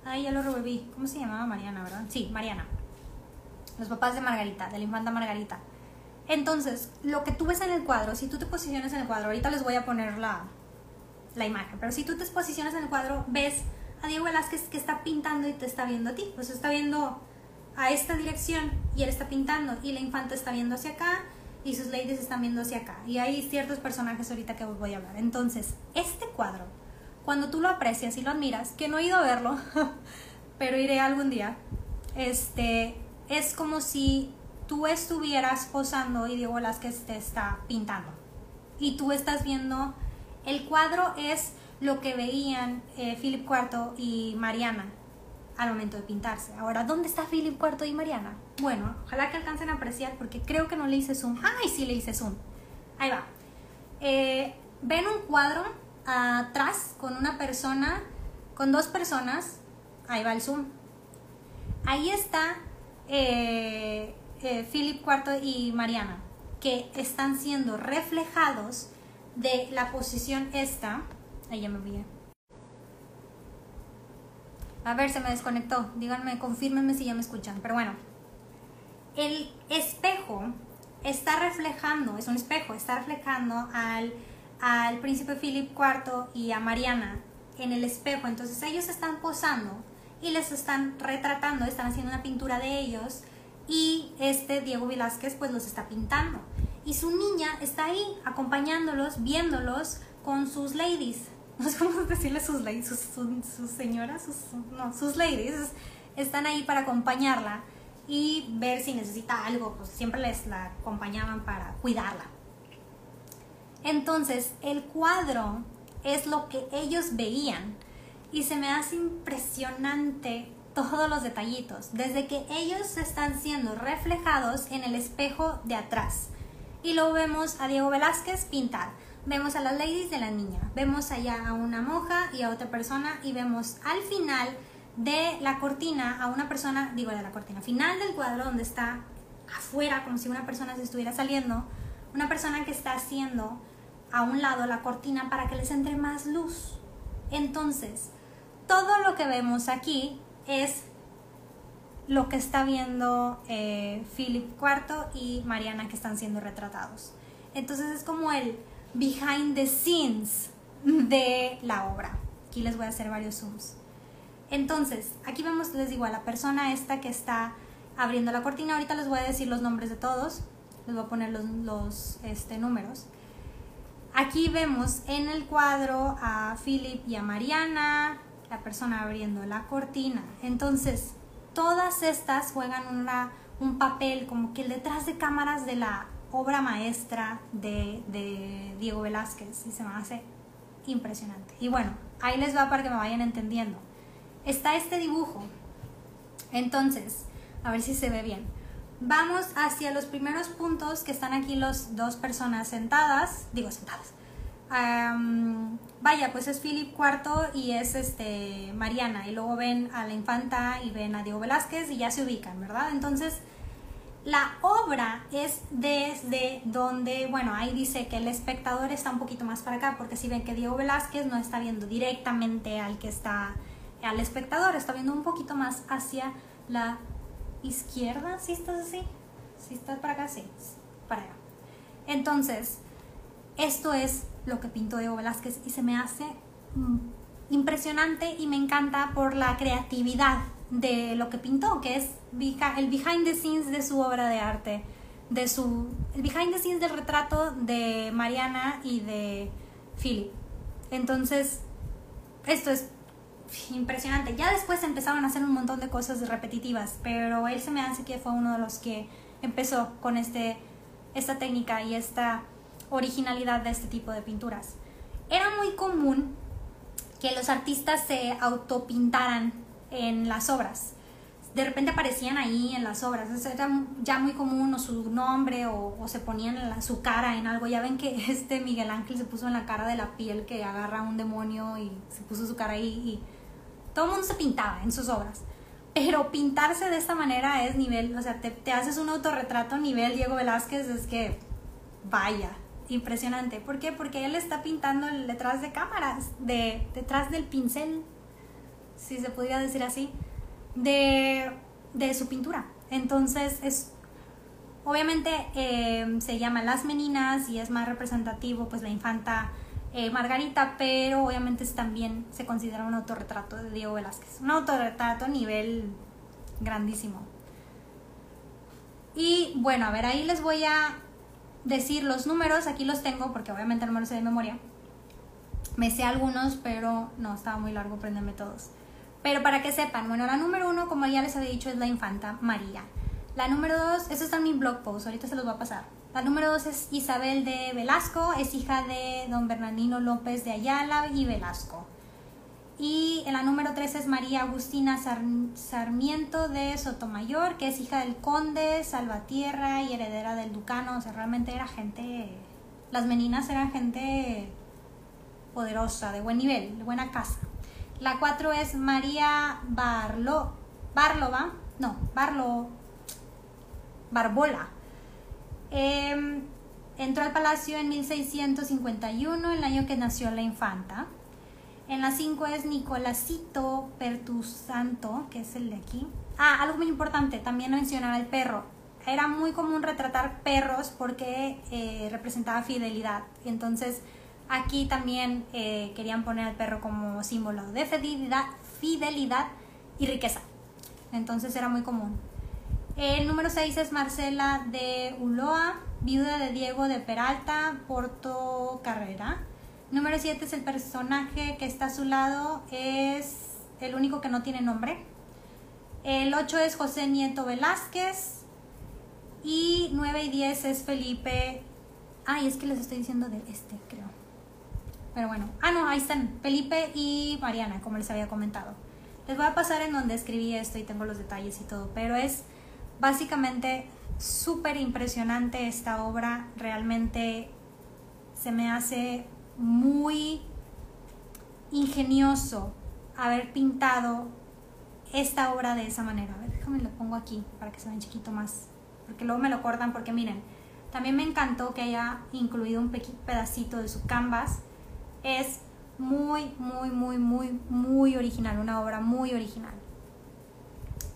Ay, ya lo revolví. ¿Cómo se llamaba Mariana, verdad? Sí, Mariana. Los papás de Margarita, de la infanta Margarita. Entonces, lo que tú ves en el cuadro, si tú te posicionas en el cuadro, ahorita les voy a poner la, la imagen, pero si tú te posicionas en el cuadro, ves a Diego Velázquez que está pintando y te está viendo a ti. Pues está viendo a esta dirección y él está pintando y la infanta está viendo hacia acá y sus ladies están viendo hacia acá. Y hay ciertos personajes ahorita que voy a hablar. Entonces, este cuadro, cuando tú lo aprecias y lo admiras, que no he ido a verlo, pero iré algún día, este, es como si tú estuvieras posando y Diego Velázquez te está pintando. Y tú estás viendo, el cuadro es lo que veían eh, Philip IV y Mariana al momento de pintarse. Ahora, ¿dónde está Philip IV y Mariana? Bueno, ojalá que alcancen a apreciar porque creo que no le hice zoom. ¡Ay, sí le hice zoom! Ahí va. Eh, ven un cuadro atrás con una persona, con dos personas. Ahí va el zoom. Ahí está eh, eh, Philip IV y Mariana, que están siendo reflejados de la posición esta. Ahí me olvidé a ver, se me desconectó. Díganme, confírmenme si ya me escuchan. Pero bueno, el espejo está reflejando, es un espejo, está reflejando al, al príncipe Philip IV y a Mariana en el espejo. Entonces ellos están posando y les están retratando, están haciendo una pintura de ellos y este Diego Velázquez pues los está pintando. Y su niña está ahí acompañándolos, viéndolos con sus ladies no sé cómo decirle sus ladies, sus, señoras, sus, no, sus ladies, están ahí para acompañarla y ver si necesita algo, pues siempre les la acompañaban para cuidarla. Entonces, el cuadro es lo que ellos veían y se me hace impresionante todos los detallitos, desde que ellos están siendo reflejados en el espejo de atrás. Y luego vemos a Diego Velázquez pintar vemos a las ladies de la niña, vemos allá a una monja y a otra persona y vemos al final de la cortina a una persona, digo de la cortina, final del cuadro donde está afuera como si una persona se estuviera saliendo, una persona que está haciendo a un lado la cortina para que les entre más luz. Entonces, todo lo que vemos aquí es lo que está viendo eh, Philip IV y Mariana que están siendo retratados. Entonces es como el behind the scenes de la obra. Aquí les voy a hacer varios zooms. Entonces, aquí vemos, les digo, a la persona esta que está abriendo la cortina. Ahorita les voy a decir los nombres de todos. Les voy a poner los, este, números. Aquí vemos en el cuadro a Philip y a Mariana, la persona abriendo la cortina. Entonces, todas estas juegan una, un papel como que el detrás de cámaras de la obra maestra de, Diego Velázquez y se me hace impresionante. Y bueno, ahí les va para que me vayan entendiendo. Está este dibujo. Entonces, a ver si se ve bien. Vamos hacia los primeros puntos que están aquí los dos personas sentadas, digo sentadas. Vaya, pues es Philip IV y es este Mariana y luego ven a la infanta y ven a Diego Velázquez y ya se ubican, ¿verdad? Entonces, la obra es desde donde, bueno, ahí dice que el espectador está un poquito más para acá, porque si ven que Diego Velázquez no está viendo directamente al que está, al espectador, está viendo un poquito más hacia la izquierda, si estás así, si estás para acá, sí, para allá. Entonces, esto es lo que pintó Diego Velázquez y se me hace mm, impresionante y me encanta por la creatividad de lo que pintó, que es el behind the scenes de su obra de arte, de su el behind the scenes del retrato de Mariana y de Philip. Entonces, esto es impresionante. Ya después empezaron a hacer un montón de cosas repetitivas, pero él se me hace que fue uno de los que empezó con este esta técnica y esta originalidad de este tipo de pinturas. Era muy común que los artistas se autopintaran en las obras. De repente aparecían ahí en las obras. era ya muy común o su nombre o, se ponían su cara en algo. Ya ven que este Miguel Ángel se puso en la cara de la piel que agarra a un demonio y se puso su cara ahí todo el mundo se pintaba en sus obras. Pero pintarse de esta manera es nivel, o sea, te, te haces un autorretrato nivel Diego Velázquez, es que vaya, impresionante. ¿Por qué? Porque él está pintando detrás de cámaras, de, detrás del pincel, si se podría decir así, de, de su pintura. Entonces es obviamente eh, se llama Las Meninas y es más representativo pues la infanta eh, Margarita, pero obviamente también se considera un autorretrato de Diego Velázquez. Un autorretrato a nivel grandísimo. Y bueno, a ver, ahí les voy a decir los números. Aquí los tengo porque obviamente no me los sé de memoria. Me sé algunos, pero no, estaba muy largo aprenderme todos. Pero para que sepan, bueno, la número uno, como ya les había dicho, es la infanta María. La número dos, eso está en mi blog post, ahorita se los va a pasar. La número dos es Isabel de Velasco, es hija de don Bernardino López de Ayala y Velasco. Y en la número tres es María Agustina Sarmiento de Sotomayor, que es hija del conde Salvatierra y heredera del ducano. O sea, realmente era gente, las meninas eran gente poderosa, de buen nivel, de buena casa. La cuatro es María Barlo, Barlova, no, Barlo, Barbola Em, entró al palacio en 1651, el año que nació la infanta. En la 5 es Nicolásito Pertusanto, que es el de aquí. Ah, algo muy importante, también mencionar el perro. Era muy común retratar perros porque eh, representaba fidelidad. Entonces, aquí también eh, querían poner al perro como símbolo de fidelidad, fidelidad y riqueza. Entonces era muy común. El número 6 es Marcela de Uloa, viuda de Diego de Peralta, Porto Carrera. Número 7 es el personaje que está a su lado, es el único que no tiene nombre. El 8 es José Nieto Velázquez. Y 9 y 10 es Felipe. Ay, es que les estoy diciendo de este, creo. Pero bueno. Ah, no, ahí están. Felipe y Mariana, como les había comentado. Les voy a pasar en donde escribí esto y tengo los detalles y todo. Pero es Básicamente, súper impresionante esta obra, realmente se me hace muy ingenioso haber pintado esta obra de esa manera. A ver, déjame lo pongo aquí para que se vean chiquito más, porque luego me lo cortan porque miren, también me encantó que haya incluido un pedacito de su canvas. Es muy, muy, muy, muy, muy original, una obra muy original.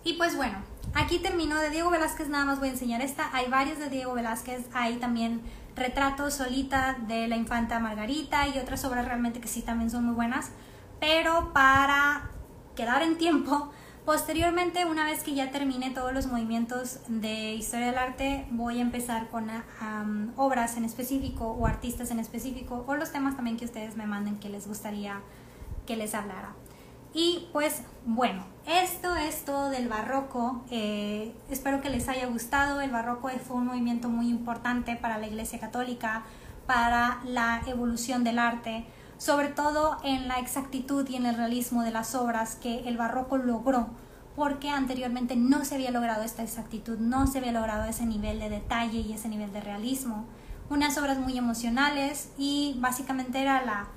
Y pues bueno, Aquí termino de Diego Velázquez, nada más voy a enseñar esta. Hay varios de Diego Velázquez, hay también retratos solita de la infanta Margarita y otras obras realmente que sí también son muy buenas. Pero para quedar en tiempo, posteriormente, una vez que ya termine todos los movimientos de historia del arte, voy a empezar con obras en específico o artistas en específico o los temas también que ustedes me manden que les gustaría que les hablara. Y pues bueno, esto es todo del barroco. Eh, espero que les haya gustado. El barroco fue un movimiento muy importante para la Iglesia Católica, para la evolución del arte, sobre todo en la exactitud y en el realismo de las obras que el barroco logró, porque anteriormente no se había logrado esta exactitud, no se había logrado ese nivel de detalle y ese nivel de realismo. Unas obras muy emocionales y básicamente era la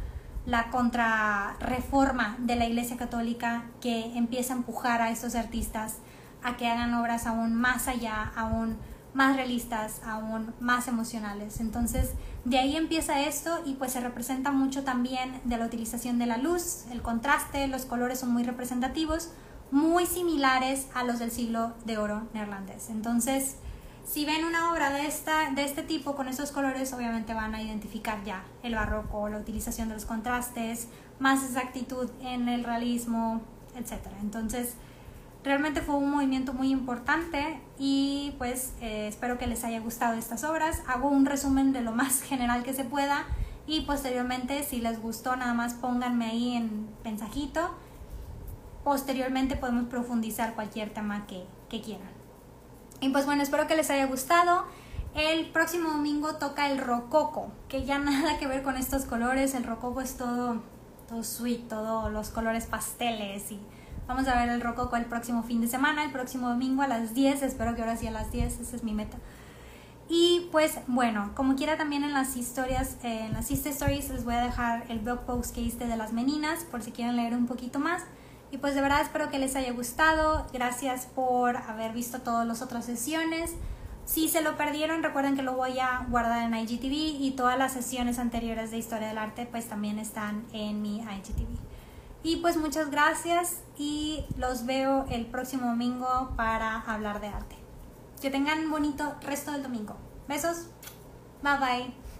la contrarreforma de la Iglesia Católica que empieza a empujar a estos artistas a que hagan obras aún más allá, aún más realistas, aún más emocionales. Entonces, de ahí empieza esto y pues se representa mucho también de la utilización de la luz, el contraste, los colores son muy representativos, muy similares a los del siglo de oro neerlandés. Entonces, si ven una obra de, esta, de este tipo con esos colores, obviamente van a identificar ya el barroco, la utilización de los contrastes, más exactitud en el realismo, etc. Entonces, realmente fue un movimiento muy importante y pues eh, espero que les haya gustado estas obras. Hago un resumen de lo más general que se pueda y posteriormente si les gustó nada más pónganme ahí en mensajito. Posteriormente podemos profundizar cualquier tema que, que quieran. Y pues bueno, espero que les haya gustado. El próximo domingo toca el rococo, que ya nada que ver con estos colores. El rococo es todo, todo sweet, todos los colores pasteles. Y vamos a ver el rococo el próximo fin de semana, el próximo domingo a las 10. Espero que ahora sí a las 10, esa es mi meta. Y pues bueno, como quiera también en las historias, eh, en las Insta Stories les voy a dejar el blog post que hice de las meninas por si quieren leer un poquito más. Y pues de verdad espero que les haya gustado. Gracias por haber visto todas las otras sesiones. Si se lo perdieron, recuerden que lo voy a guardar en IGTV y todas las sesiones anteriores de Historia del Arte pues también están en mi IGTV. Y pues muchas gracias y los veo el próximo domingo para hablar de arte. Que tengan un bonito resto del domingo. Besos. Bye bye.